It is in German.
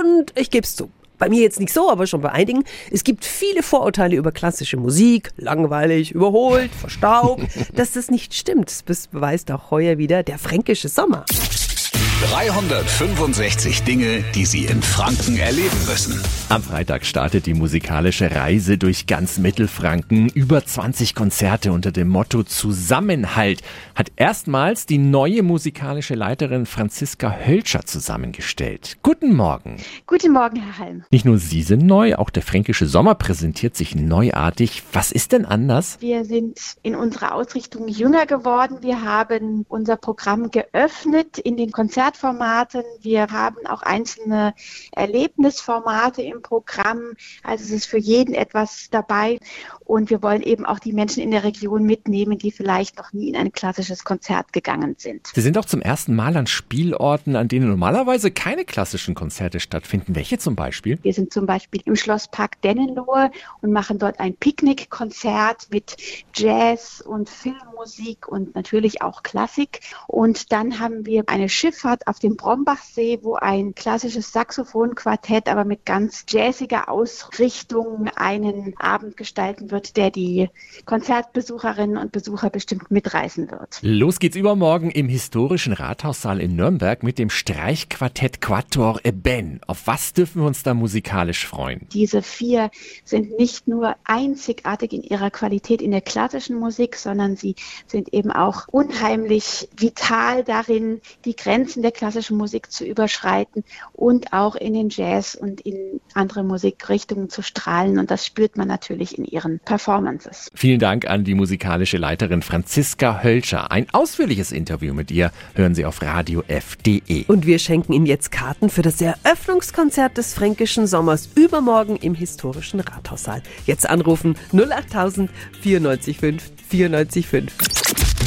Und ich gebe es zu. Bei mir jetzt nicht so, aber schon bei einigen. Es gibt viele Vorurteile über klassische Musik, langweilig, überholt, verstaubt. Dass das nicht stimmt, das beweist auch heuer wieder der fränkische Sommer. 365 Dinge, die Sie in Franken erleben müssen. Am Freitag startet die musikalische Reise durch ganz Mittelfranken. Über 20 Konzerte unter dem Motto Zusammenhalt hat erstmals die neue musikalische Leiterin Franziska Hölscher zusammengestellt. Guten Morgen. Guten Morgen, Herr Halm. Nicht nur Sie sind neu, auch der fränkische Sommer präsentiert sich neuartig. Was ist denn anders? Wir sind in unserer Ausrichtung jünger geworden. Wir haben unser Programm geöffnet in den Konzerten Konzertformaten. Wir haben auch einzelne Erlebnisformate im Programm. Also es ist für jeden etwas dabei. Und wir wollen eben auch die Menschen in der Region mitnehmen, die vielleicht noch nie in ein klassisches Konzert gegangen sind. Sie sind auch zum ersten Mal an Spielorten, an denen normalerweise keine klassischen Konzerte stattfinden. Welche zum Beispiel? Wir sind zum Beispiel im Schlosspark Dennenlohe und machen dort ein Picknickkonzert mit Jazz und Filmmusik und natürlich auch Klassik. Und dann haben wir eine Schifffahrt Konzert auf dem Brombachsee, wo ein klassisches Saxophonquartett, aber mit ganz jazziger Ausrichtung einen Abend gestalten wird, der die Konzertbesucherinnen und Besucher bestimmt mitreißen wird. Los geht's übermorgen im historischen Rathaussaal in Nürnberg mit dem Streichquartett Quattor Eben. Auf was dürfen wir uns da musikalisch freuen? Diese vier sind nicht nur einzigartig in ihrer Qualität in der klassischen Musik, sondern sie sind eben auch unheimlich vital darin, die Grenzen der klassischen Musik zu überschreiten und auch in den Jazz und in andere Musikrichtungen zu strahlen. Und das spürt man natürlich in ihren Performances. Vielen Dank an die musikalische Leiterin Franziska Hölscher. Ein ausführliches Interview mit ihr hören Sie auf Radio F.de. Und wir schenken Ihnen jetzt Karten für das Eröffnungskonzert des Fränkischen Sommers übermorgen im historischen Rathaussaal. Jetzt anrufen 08000 94 5 94 5.